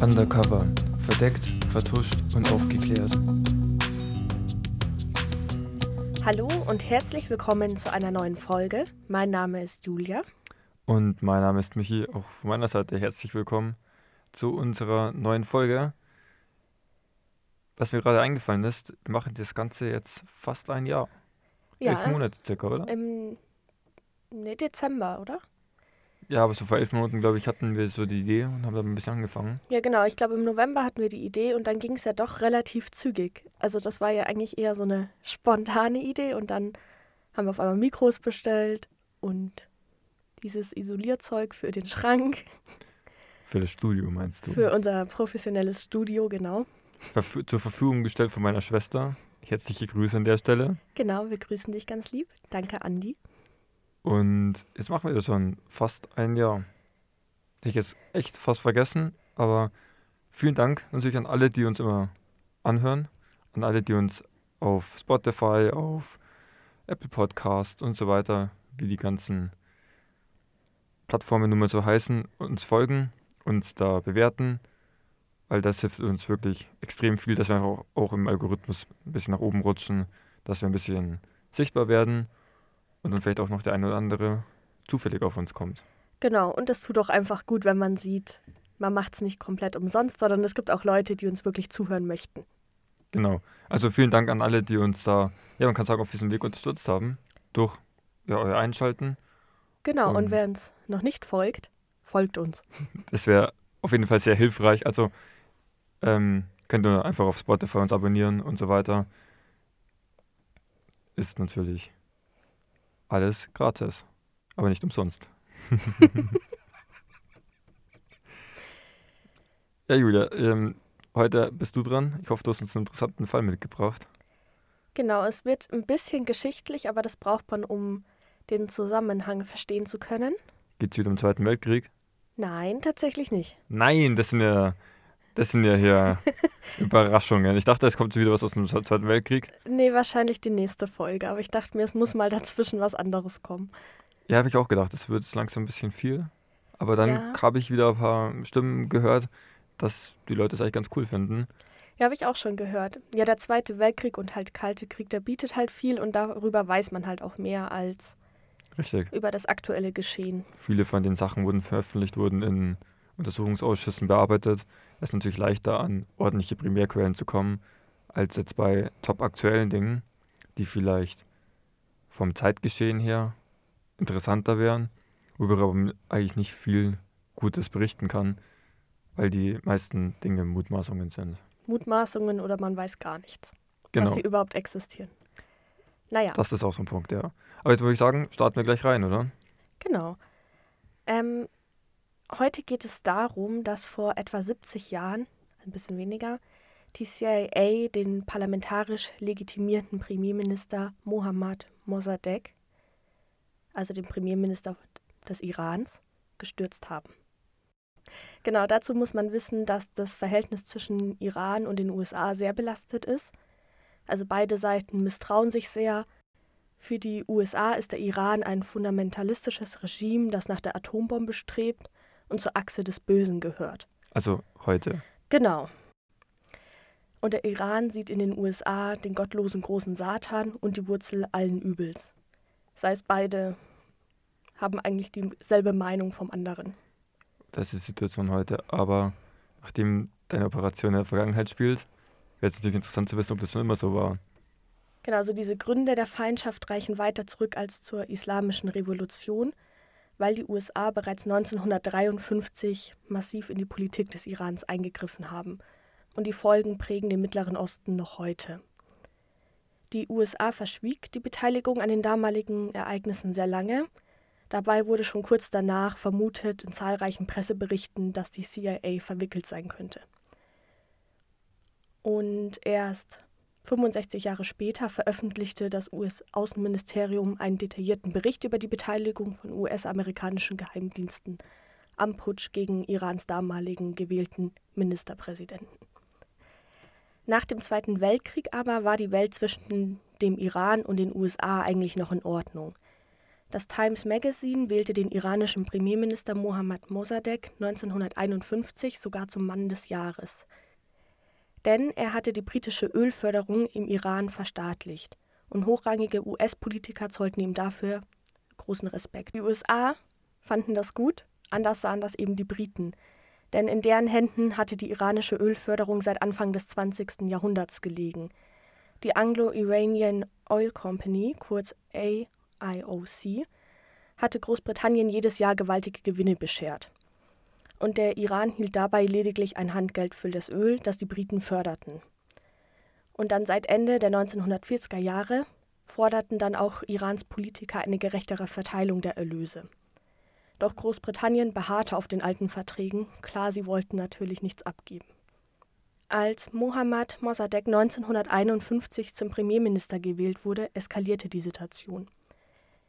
Undercover. Verdeckt, vertuscht und aufgeklärt. Hallo und herzlich willkommen zu einer neuen Folge. Mein Name ist Julia. Und mein Name ist Michi. Auch von meiner Seite herzlich willkommen zu unserer neuen Folge. Was mir gerade eingefallen ist, wir machen das Ganze jetzt fast ein Jahr. Ja, Elf Monate circa, oder? im nee, Dezember, oder? Ja, aber so vor elf Monaten, glaube ich, hatten wir so die Idee und haben da ein bisschen angefangen. Ja, genau. Ich glaube, im November hatten wir die Idee und dann ging es ja doch relativ zügig. Also das war ja eigentlich eher so eine spontane Idee und dann haben wir auf einmal Mikros bestellt und dieses Isolierzeug für den Schrank, Für das Studio, meinst du? für unser professionelles Studio, genau. Verf zur Verfügung gestellt von meiner Schwester. Herzliche Grüße an der Stelle. Genau, wir grüßen dich ganz lieb. Danke, Andi. Und jetzt machen wir das schon fast ein Jahr. Hätte ich jetzt echt fast vergessen, aber vielen Dank natürlich an alle, die uns immer anhören, an alle, die uns auf Spotify, auf Apple Podcast und so weiter, wie die ganzen Plattformen nun mal so heißen, uns folgen, uns da bewerten, weil das hilft uns wirklich extrem viel, dass wir auch, auch im Algorithmus ein bisschen nach oben rutschen, dass wir ein bisschen sichtbar werden und dann vielleicht auch noch der eine oder andere zufällig auf uns kommt. Genau, und das tut auch einfach gut, wenn man sieht, man macht es nicht komplett umsonst, sondern es gibt auch Leute, die uns wirklich zuhören möchten. Genau. Also vielen Dank an alle, die uns da, ja, man kann sagen, auf diesem Weg unterstützt haben. Durch ja, euer Einschalten. Genau, und Und- wer uns noch nicht folgt, folgt uns. Das wäre auf jeden Fall sehr hilfreich. Also ähm, könnt ihr einfach auf Spotify uns abonnieren und so weiter. Ist natürlich alles gratis, aber nicht umsonst. ja, Julia, ähm, heute bist du dran. Ich hoffe, du hast uns einen interessanten Fall mitgebracht. Genau, es wird ein bisschen geschichtlich, aber das braucht man, um den Zusammenhang verstehen zu können. Geht es wieder um den Zweiten Weltkrieg? Nein, tatsächlich nicht. Nein, das sind ja, das sind ja hier Überraschungen. Ich dachte, es kommt wieder was aus dem Zweiten Weltkrieg. Nee, wahrscheinlich die nächste Folge, aber ich dachte mir, es muss mal dazwischen was anderes kommen. Ja, habe ich auch gedacht, das wird langsam ein bisschen viel. Aber dann Ja. habe ich wieder ein paar Stimmen gehört, dass die Leute es eigentlich ganz cool finden. Ja, habe ich auch schon gehört. Ja, der Zweite Weltkrieg und halt Kalte Krieg, der bietet halt viel und darüber weiß man halt auch mehr als Richtig. über das aktuelle Geschehen. Viele von den Sachen wurden veröffentlicht, wurden in Untersuchungsausschüssen bearbeitet. Es ist natürlich leichter, an ordentliche Primärquellen zu kommen, als jetzt bei top aktuellen Dingen, die vielleicht vom Zeitgeschehen her interessanter wären, worüber man eigentlich nicht viel Gutes berichten kann, weil die meisten Dinge Mutmaßungen sind. Mutmaßungen oder man weiß gar nichts, Genau. dass sie überhaupt existieren. Naja. Das ist auch so ein Punkt, ja. Aber jetzt würde ich sagen, starten wir gleich rein, oder? Genau. Ähm, heute geht es darum, dass vor etwa 70 Jahren, ein bisschen weniger, die CIA den parlamentarisch legitimierten Premierminister Mohammad Mossadegh, also den Premierminister des Irans, gestürzt haben. Genau, dazu muss man wissen, dass das Verhältnis zwischen Iran und den USA sehr belastet ist. Also beide Seiten misstrauen sich sehr. Für die USA ist der Iran ein fundamentalistisches Regime, das nach der Atombombe strebt und zur Achse des Bösen gehört. Also heute. Genau. Und der Iran sieht in den USA den gottlosen großen Satan und die Wurzel allen Übels. Das heißt, beide haben eigentlich dieselbe Meinung vom anderen. Das ist die Situation heute. Aber nachdem deine Operation in der Vergangenheit spielt, wäre es natürlich interessant zu wissen, ob das schon immer so war. Genau, also diese Gründe der Feindschaft reichen weiter zurück als zur islamischen Revolution, weil die USA bereits 1953 massiv in die Politik des Irans eingegriffen haben. Und die Folgen prägen den Mittleren Osten noch heute. Die USA verschwieg die Beteiligung an den damaligen Ereignissen sehr lange. Dabei wurde schon kurz danach vermutet in zahlreichen Presseberichten, dass die CIA verwickelt sein könnte. Und erst 65 Jahre später veröffentlichte das US-Außenministerium einen detaillierten Bericht über die Beteiligung von US-amerikanischen Geheimdiensten am Putsch gegen Irans damaligen gewählten Ministerpräsidenten. Nach dem Zweiten Weltkrieg aber war die Welt zwischen dem Iran und den USA eigentlich noch in Ordnung. Das Times Magazine wählte den iranischen Premierminister Mohammad Mossadegh 1951 sogar zum Mann des Jahres. Denn er hatte die britische Ölförderung im Iran verstaatlicht und hochrangige US-Politiker zollten ihm dafür großen Respekt. Die USA fanden das gut, anders sahen das eben die Briten. Denn in deren Händen hatte die iranische Ölförderung seit Anfang des 20. Jahrhunderts gelegen. Die Anglo-Iranian Oil Company, kurz AIOC, hatte Großbritannien jedes Jahr gewaltige Gewinne beschert. Und der Iran hielt dabei lediglich ein Handgeld für das Öl, das die Briten förderten. Und dann seit Ende der 1940er Jahre forderten dann auch Irans Politiker eine gerechtere Verteilung der Erlöse. Doch Großbritannien beharrte auf den alten Verträgen, klar, sie wollten natürlich nichts abgeben. Als Mohammad Mossadegh 1951 zum Premierminister gewählt wurde, eskalierte die Situation.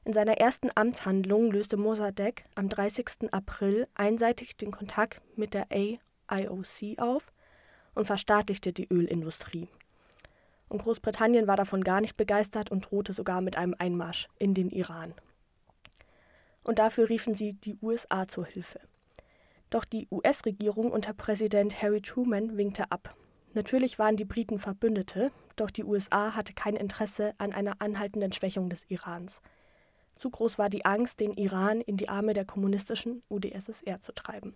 In seiner ersten Amtshandlung löste Mossadegh am 30. April einseitig den Kontakt mit der AIOC auf und verstaatlichte die Ölindustrie. Und Großbritannien war davon gar nicht begeistert und drohte sogar mit einem Einmarsch in den Iran. Und dafür riefen sie die USA zur Hilfe. Doch die US-Regierung unter Präsident Harry Truman winkte ab. Natürlich waren die Briten Verbündete, doch die USA hatte kein Interesse an einer anhaltenden Schwächung des Irans. Zu groß war die Angst, den Iran in die Arme der kommunistischen UdSSR zu treiben.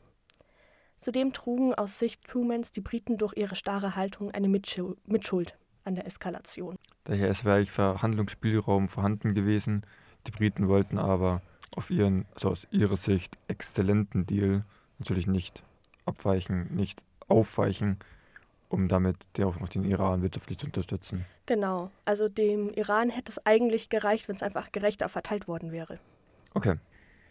Zudem trugen aus Sicht Trumans die Briten durch ihre starre Haltung eine Mitschuld an der Eskalation. Daher ist wirklich Verhandlungsspielraum vorhanden gewesen. Die Briten wollten aber auf ihren, also aus ihrer Sicht, exzellenten Deal natürlich nicht abweichen, nicht aufweichen, um damit auch noch den Iran wirtschaftlich zu unterstützen. Genau, also dem Iran hätte es eigentlich gereicht, wenn es einfach gerechter verteilt worden wäre. Okay.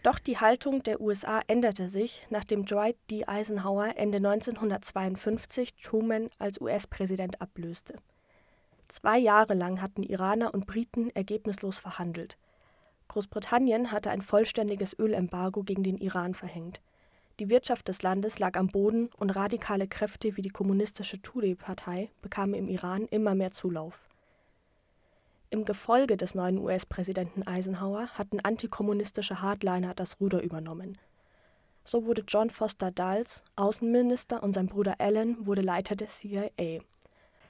Doch die Haltung der USA änderte sich, nachdem Dwight D. Eisenhower Ende 1952 Truman als US-Präsident ablöste. Zwei Jahre lang hatten Iraner und Briten ergebnislos verhandelt. Großbritannien hatte ein vollständiges Ölembargo gegen den Iran verhängt. Die Wirtschaft des Landes lag am Boden und radikale Kräfte wie die kommunistische Tudeh-Partei bekamen im Iran immer mehr Zulauf. Im Gefolge des neuen US-Präsidenten Eisenhower hatten antikommunistische Hardliner das Ruder übernommen. So wurde John Foster Dulles Außenminister und sein Bruder Alan wurde Leiter der CIA.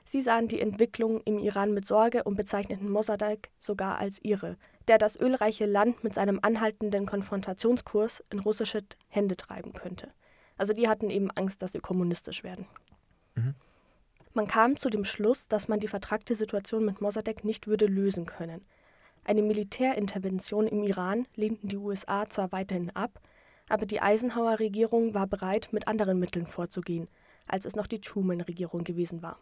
Sie sahen die Entwicklung im Iran mit Sorge und bezeichneten Mossadegh sogar als ihre, der das ölreiche Land mit seinem anhaltenden Konfrontationskurs in russische Hände treiben könnte. Also die hatten eben Angst, dass sie kommunistisch werden. Mhm. Man kam zu dem Schluss, dass man die vertragte Situation mit Mossadegh nicht würde lösen können. Eine Militärintervention im Iran lehnten die USA zwar weiterhin ab, aber die Eisenhower-Regierung war bereit, mit anderen Mitteln vorzugehen, als es noch die Truman-Regierung gewesen war.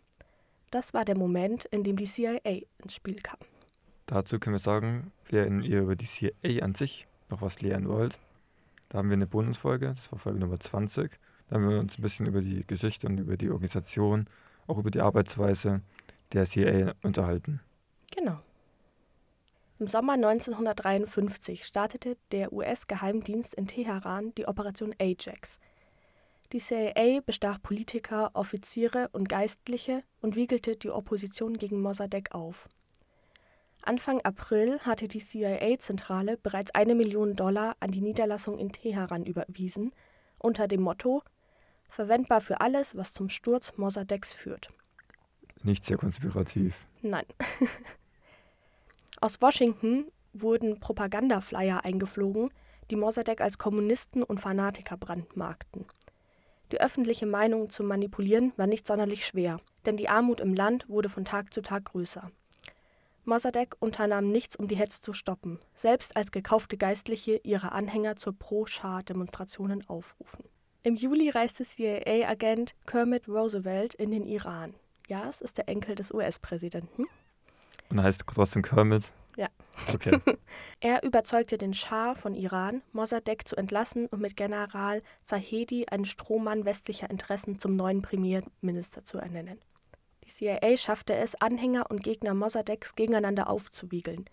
Das war der Moment, in dem die CIA ins Spiel kam. Dazu können wir sagen, wenn ihr über die CIA an sich noch was lernen wollt, da haben wir eine Bonusfolge, das war Folge Nummer 20. Da haben wir uns ein bisschen über die Geschichte und über die Organisation, auch über die Arbeitsweise der CIA unterhalten. Genau. Im Sommer 1953 startete der US-Geheimdienst in Teheran die Operation Ajax, die CIA bestach Politiker, Offiziere und Geistliche und wiegelte die Opposition gegen Mossadegh auf. Anfang April hatte die CIA-Zentrale bereits eine Million Dollar an die Niederlassung in Teheran überwiesen, unter dem Motto verwendbar für alles, was zum Sturz Mossadeghs führt. Nicht sehr konspirativ. Nein. Aus Washington wurden Propagandaflyer eingeflogen, die Mossadegh als Kommunisten und Fanatiker brandmarkten. Die öffentliche Meinung zu manipulieren war nicht sonderlich schwer, denn die Armut im Land wurde von Tag zu Tag größer. Mossadegh unternahm nichts, um die Hetze zu stoppen, selbst als gekaufte Geistliche ihre Anhänger zur Pro-Schah-Demonstrationen aufrufen. Im Juli reiste CIA-Agent Kermit Roosevelt in den Iran. Ja, es ist der Enkel des US-Präsidenten. Und heißt trotzdem Kermit? Ja. Okay. er überzeugte den Schah von Iran, Mossadegh zu entlassen und mit General Zahedi, einen Strohmann westlicher Interessen, zum neuen Premierminister zu ernennen. CIA schaffte es, Anhänger und Gegner Mossadeghs gegeneinander aufzuwiegeln.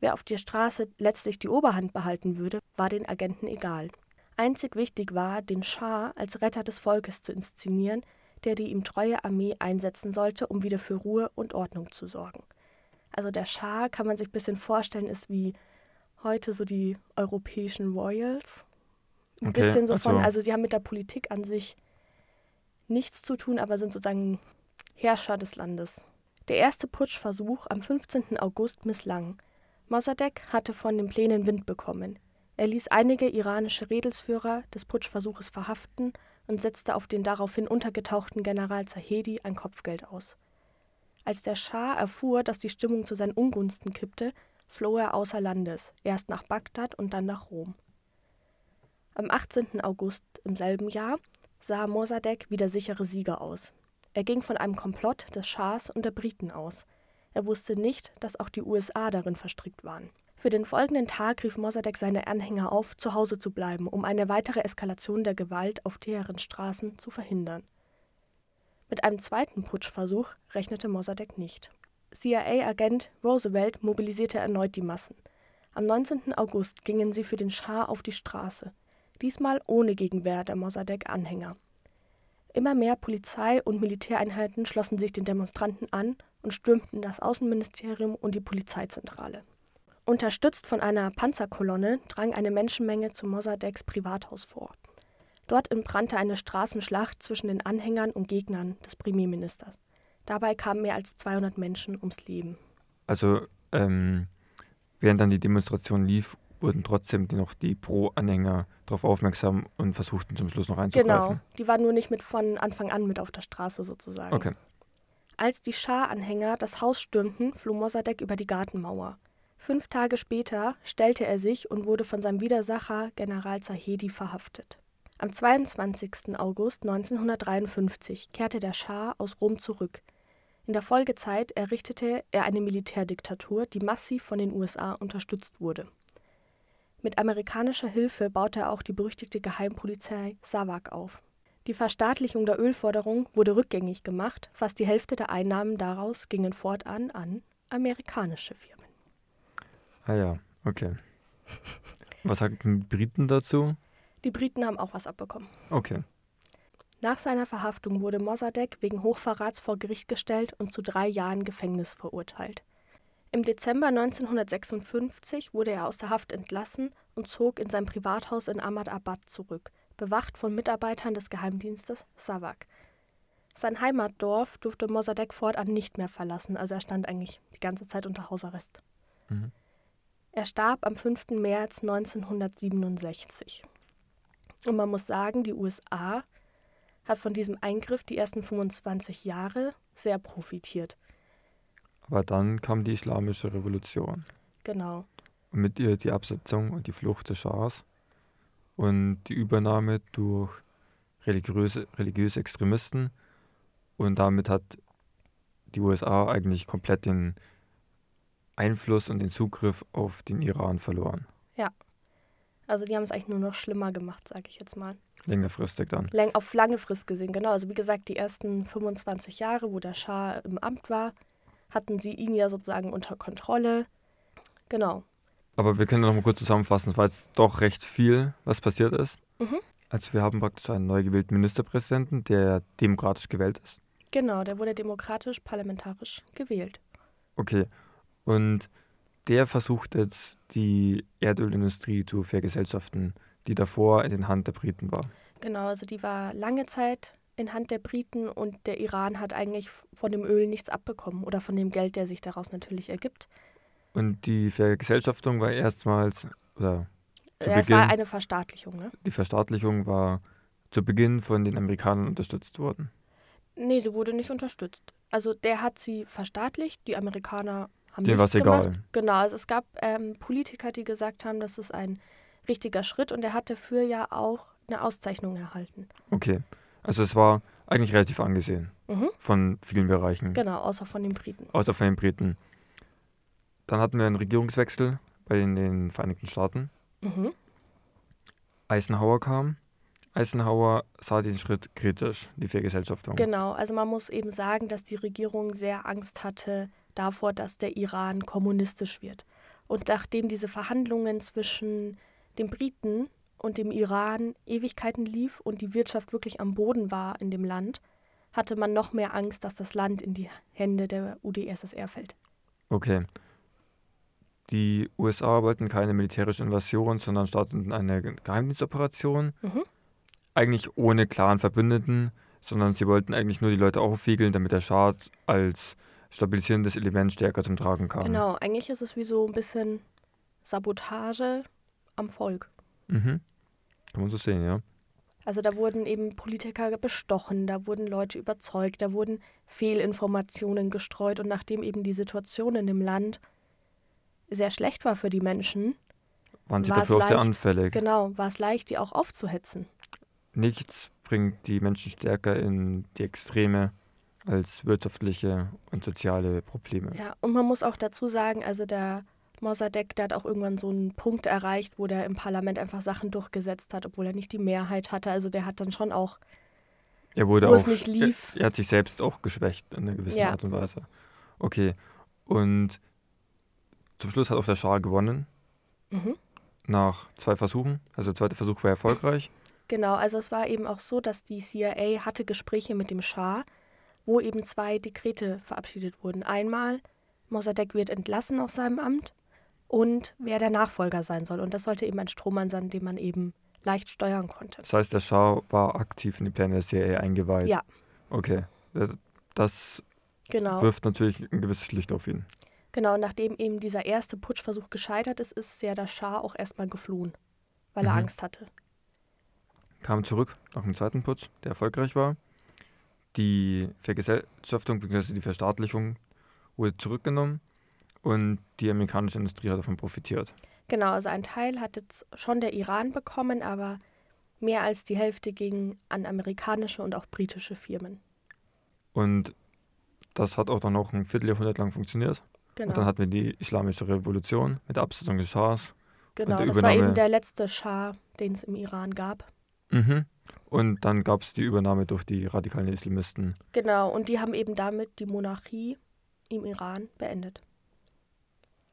Wer auf der Straße letztlich die Oberhand behalten würde, war den Agenten egal. Einzig wichtig war, den Schah als Retter des Volkes zu inszenieren, der die ihm treue Armee einsetzen sollte, um wieder für Ruhe und Ordnung zu sorgen. Also der Schah, kann man sich ein bisschen vorstellen, ist wie heute so die europäischen Royals. Ein Okay, bisschen so von, so. also sie haben mit der Politik an sich nichts zu tun, aber sind sozusagen Herrscher des Landes. Der erste Putschversuch am 15. August misslang. Mossadegh hatte von den Plänen Wind bekommen. Er ließ einige iranische Redelsführer des Putschversuches verhaften und setzte auf den daraufhin untergetauchten General Zahedi ein Kopfgeld aus. Als der Schah erfuhr, dass die Stimmung zu seinen Ungunsten kippte, floh er außer Landes, erst nach Bagdad und dann nach Rom. Am 18. August im selben Jahr sah Mossadegh wie der sichere Sieger aus. Er ging von einem Komplott des Schahs und der Briten aus. Er wusste nicht, dass auch die USA darin verstrickt waren. Für den folgenden Tag rief Mossadegh seine Anhänger auf, zu Hause zu bleiben, um eine weitere Eskalation der Gewalt auf Teherans Straßen zu verhindern. Mit einem zweiten Putschversuch rechnete Mossadegh nicht. CIA-Agent Roosevelt mobilisierte erneut die Massen. Am 19. August gingen sie für den Schah auf die Straße, diesmal ohne Gegenwehr der Mossadegh-Anhänger. Immer mehr Polizei- und Militäreinheiten schlossen sich den Demonstranten an und stürmten das Außenministerium und die Polizeizentrale. Unterstützt von einer Panzerkolonne drang eine Menschenmenge zu Mossadeghs Privathaus vor. Dort entbrannte eine Straßenschlacht zwischen den Anhängern und Gegnern des Premierministers. Dabei kamen mehr als 200 Menschen ums Leben. Also, ähm, während dann die Demonstration lief, wurden trotzdem noch die Pro-Anhänger darauf aufmerksam und versuchten zum Schluss noch Genau, einzugreifen. die waren nur nicht mit von Anfang an mit auf der Straße sozusagen. Okay. Als die Schah-Anhänger das Haus stürmten, floh Mossadegh über die Gartenmauer. Fünf Tage später stellte er sich und wurde von seinem Widersacher General Zahedi verhaftet. Am 22. August 1953 kehrte der Schah aus Rom zurück. In der Folgezeit errichtete er eine Militärdiktatur, die massiv von den USA unterstützt wurde. Mit amerikanischer Hilfe baute er auch die berüchtigte Geheimpolizei SAVAK auf. Die Verstaatlichung der Ölforderung wurde rückgängig gemacht, fast die Hälfte der Einnahmen daraus gingen fortan an amerikanische Firmen. Ah ja, okay. Was sagten die Briten dazu? Die Briten haben auch was abbekommen. Okay. Nach seiner Verhaftung wurde Mossadegh wegen Hochverrats vor Gericht gestellt und zu drei Jahren Gefängnis verurteilt. Im Dezember 1956 wurde er aus der Haft entlassen und zog in sein Privathaus in Ahmadabad zurück, bewacht von Mitarbeitern des Geheimdienstes SAVAK. Sein Heimatdorf durfte Mossadegh fortan nicht mehr verlassen, also er stand eigentlich die ganze Zeit unter Hausarrest. Mhm. Er starb am 5. März 1967. Und man muss sagen, die USA hat von diesem Eingriff die ersten 25 Jahre sehr profitiert. Aber dann kam die Islamische Revolution. Genau. Und mit ihr die Absetzung und die Flucht des Schahs und die Übernahme durch religiöse, religiöse Extremisten. Und damit hat die USA eigentlich komplett den Einfluss und den Zugriff auf den Iran verloren. Also die haben es eigentlich nur noch schlimmer gemacht, sage ich jetzt mal. Längerfristig dann. Läng auf lange Frist gesehen, genau. Also wie gesagt, die ersten 25 Jahre, wo der Schah im Amt war, hatten sie ihn ja sozusagen unter Kontrolle. Genau. Aber wir können noch mal kurz zusammenfassen. Es war jetzt doch recht viel, was passiert ist. Mhm. Also wir haben praktisch einen neu gewählten Ministerpräsidenten, der demokratisch gewählt ist. Genau, der wurde demokratisch, parlamentarisch gewählt. Okay. Und der versucht jetzt, die Erdölindustrie zu vergesellschaften, die davor in den Hand der Briten war. Genau, also die war lange Zeit in Hand der Briten und der Iran hat eigentlich von dem Öl nichts abbekommen oder von dem Geld, der sich daraus natürlich ergibt. Und die Vergesellschaftung war erstmals, oder Zu Ja, es war Beginn- eine Verstaatlichung, ne? die Verstaatlichung war zu Beginn von den Amerikanern unterstützt worden. Nee, sie wurde nicht unterstützt. Also der hat sie verstaatlicht, die Amerikaner haben Denen war es egal. Genau, also es gab ähm, Politiker, die gesagt haben, das ist ein richtiger Schritt und er hat dafür ja auch eine Auszeichnung erhalten. Okay. Also es war eigentlich relativ angesehen Mhm. von vielen Bereichen, Genau, außer von den Briten. außer von den Briten. Dann hatten wir einen Regierungswechsel bei den, den Vereinigten Staaten. Mhm. Eisenhower kam. Eisenhower sah den Schritt kritisch, die Vergesellschaftung. Genau, also man muss eben sagen, dass die Regierung sehr Angst hatte davor, dass der Iran kommunistisch wird. Und nachdem diese Verhandlungen zwischen den Briten und dem Iran Ewigkeiten lief und die Wirtschaft wirklich am Boden war in dem Land, hatte man noch mehr Angst, dass das Land in die Hände der UdSSR fällt. Okay. die USA wollten keine militärische Invasion, sondern starteten eine Geheimdienstoperation. Mhm. Eigentlich ohne klaren Verbündeten, sondern sie wollten eigentlich nur die Leute aufwiegeln, damit der Schah als stabilisierendes Element stärker zum Tragen kam. Genau, eigentlich ist es wie so ein bisschen Sabotage am Volk. Mhm. Kann man so sehen, ja. Also da wurden eben Politiker bestochen, da wurden Leute überzeugt, da wurden Fehlinformationen gestreut und nachdem eben die Situation in dem Land sehr schlecht war für die Menschen, Waren sie War dafür auch sehr leicht? anfällig. genau, war es leicht, die auch aufzuhetzen. Nichts bringt die Menschen stärker in die Extreme als wirtschaftliche und soziale Probleme. Ja, und man muss auch dazu sagen, also der Mossadegh, der hat auch irgendwann so einen Punkt erreicht, wo der im Parlament einfach Sachen durchgesetzt hat, obwohl er nicht die Mehrheit hatte. Also der hat dann schon auch, Er wurde auch, nicht lief. Er, er hat sich selbst auch geschwächt in einer gewissen Ja. Art und Weise. Okay. Und zum Schluss hat auch der Schah gewonnen, mhm. nach zwei Versuchen. Also der zweite Versuch war erfolgreich. Genau, also es war eben auch so, dass die CIA hatte Gespräche mit dem Schah, wo eben zwei Dekrete verabschiedet wurden. Einmal, Mossadegh wird entlassen aus seinem Amt und wer der Nachfolger sein soll. Und das sollte eben ein Strohmann sein, den man eben leicht steuern konnte. Das heißt, der Schah war aktiv in die Pläne der CIA eingeweiht. Ja. Okay. Äh, Das Genau. wirft natürlich ein gewisses Licht auf ihn. Genau, und nachdem eben dieser erste Putschversuch gescheitert ist, ist ja der Schah auch erstmal geflohen, weil er Mhm. Angst hatte. Kam zurück nach dem zweiten Putsch, der erfolgreich war. Die Vergesellschaftung bzw. die Verstaatlichung wurde zurückgenommen und die amerikanische Industrie hat davon profitiert. Genau, also ein Teil hat jetzt schon der Iran bekommen, aber mehr als die Hälfte ging an amerikanische und auch britische Firmen. Und das hat auch dann noch ein Vierteljahrhundert lang funktioniert. Genau, Und dann hatten wir die Islamische Revolution mit der Absetzung des Schahs. genau das war Übernahme- eben der letzte Schah, den es im Iran gab. Mhm. Und dann gab es die Übernahme durch die radikalen Islamisten. Genau, und die haben eben damit die Monarchie im Iran beendet.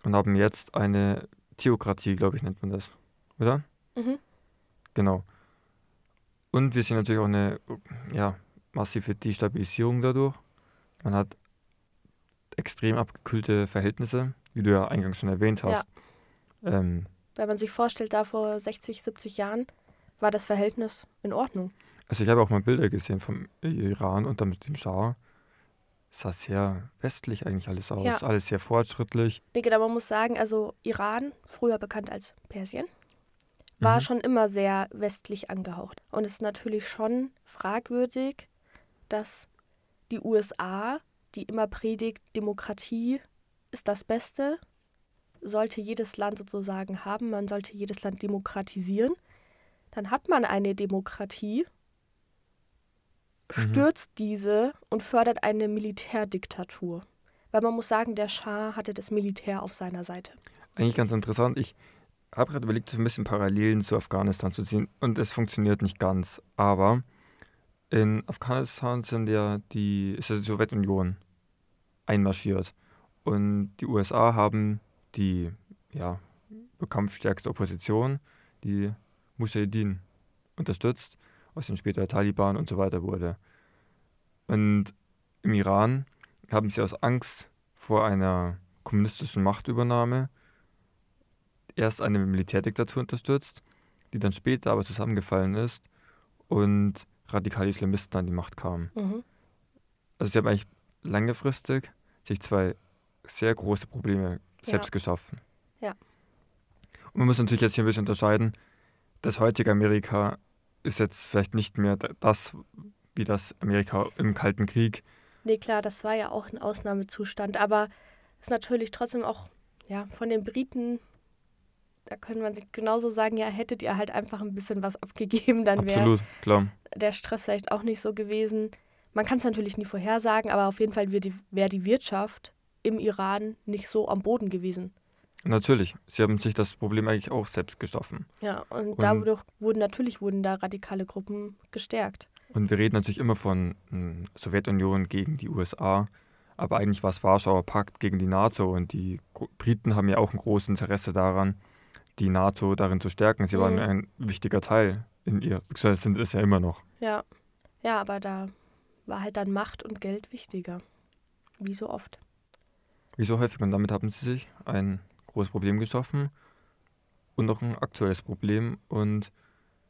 Und haben jetzt eine Theokratie, glaube ich, nennt man das. Oder? Mhm. Genau. Und wir sehen natürlich auch eine ja, massive Destabilisierung dadurch. Man hat extrem abgekühlte Verhältnisse, wie du ja eingangs schon erwähnt Ja. hast. Ähm, Wenn man sich vorstellt, da vor 60, 70 Jahren war das Verhältnis in Ordnung. also ich habe auch mal Bilder gesehen vom Iran und dem Schah. Sah sehr westlich eigentlich alles aus. Ja. Alles sehr fortschrittlich. Nee, genau, man muss sagen, also Iran, früher bekannt als Persien, war Mhm. schon immer sehr westlich angehaucht. Und es ist natürlich schon fragwürdig, dass die USA, die immer predigt, Demokratie ist das Beste, sollte jedes Land sozusagen haben, man sollte jedes Land demokratisieren. Dann hat man eine Demokratie, Mhm. stürzt diese und fördert eine Militärdiktatur. Weil man muss sagen, der Schah hatte das Militär auf seiner Seite. Eigentlich ganz interessant. Ich habe gerade überlegt, so ein bisschen Parallelen zu Afghanistan zu ziehen. Und es funktioniert nicht ganz. Aber in Afghanistan sind ja die, ist ja die Sowjetunion einmarschiert. Und die USA haben die ja, kampfstärkste Opposition, die Mujahideen, unterstützt, aus den später Taliban und so weiter wurde. Und im Iran haben sie aus Angst vor einer kommunistischen Machtübernahme erst eine Militärdiktatur unterstützt, die dann später aber zusammengefallen ist und radikale Islamisten an die Macht kamen. Mhm. Also sie haben eigentlich langfristig sich zwei sehr große Probleme Ja. selbst geschaffen. Ja. Und man muss natürlich jetzt hier ein bisschen unterscheiden. Das heutige Amerika ist jetzt vielleicht nicht mehr da- das, wie das Amerika im Kalten Krieg. Nee, klar, das war ja auch ein Ausnahmezustand, aber ist natürlich trotzdem auch, ja, von den Briten, da könnte man sich genauso sagen, ja, hättet ihr halt einfach ein bisschen was abgegeben, dann wäre der Stress vielleicht auch nicht so gewesen. Man kann es natürlich nie vorhersagen, aber auf jeden Fall wäre die, wär die Wirtschaft im Iran nicht so am Boden gewesen. Natürlich. Sie haben sich das Problem eigentlich auch selbst geschaffen. Ja, und, Und- dadurch wurden natürlich wurden da radikale Gruppen gestärkt. Und wir reden natürlich immer von hm, Sowjetunion gegen die USA, aber eigentlich war es Warschauer Pakt gegen die NATO und die Briten haben ja auch ein großes Interesse daran, die NATO darin zu stärken. Sie waren Mhm. ein wichtiger Teil in ihr, beziehungsweise sind es ja immer noch. Ja. Ja, aber da war halt dann Macht und Geld wichtiger. Wie so oft. Wie so häufig und damit haben sie sich ein großes Problem geschaffen und noch ein aktuelles Problem. Und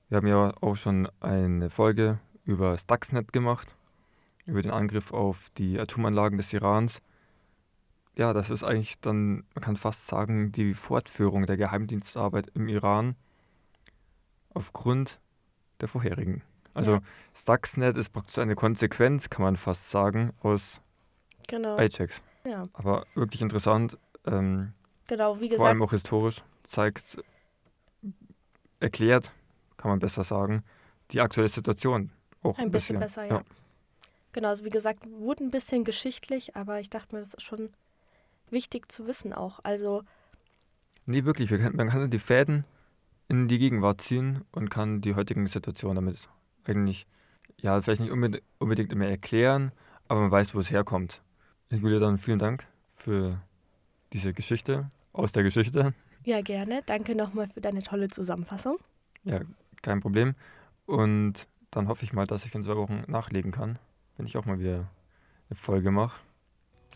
wir haben ja auch schon eine Folge über Stuxnet gemacht, über den Angriff auf die Atomanlagen des Irans. Ja, das ist eigentlich dann, man kann fast sagen, die Fortführung der Geheimdienstarbeit im Iran aufgrund der vorherigen. Also Ja. Stuxnet ist praktisch eine Konsequenz, kann man fast sagen, aus Genau. Ajax. Ja, Aber wirklich interessant, ähm, genau, wie vor gesagt, allem auch historisch, zeigt, erklärt, kann man besser sagen, die aktuelle Situation auch ein bisschen besser, ja. ja. Genau, also wie gesagt, wurde ein bisschen geschichtlich, aber ich dachte mir, das ist schon wichtig zu wissen auch. Also, Nee, wirklich, man kann die Fäden in die Gegenwart ziehen und kann die heutigen Situationen damit eigentlich, ja, vielleicht nicht unbedingt, unbedingt immer erklären, aber man weiß, wo es herkommt. Julia, dann vielen Dank für diese Geschichte aus der Geschichte. ja, gerne. Danke nochmal für deine tolle Zusammenfassung. Ja, kein Problem. Und dann hoffe ich mal, dass ich in zwei Wochen nachlegen kann, wenn ich auch mal wieder eine Folge mache,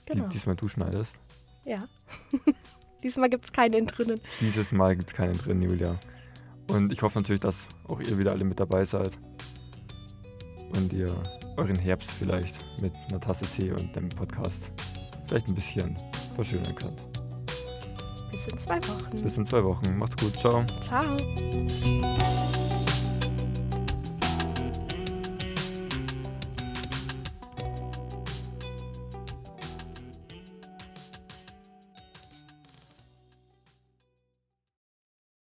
Genau. die diesmal du schneidest. Ja. Diesmal gibt es keinen drinnen. Dieses Mal gibt es keinen drin, Julia. Und ich hoffe natürlich, dass auch ihr wieder alle mit dabei seid. Und ihr euren Herbst vielleicht mit einer Tasse Tee und dem Podcast vielleicht ein bisschen verschönern könnt. Bis in zwei Wochen. Bis in zwei Wochen. Macht's gut. Ciao. Ciao.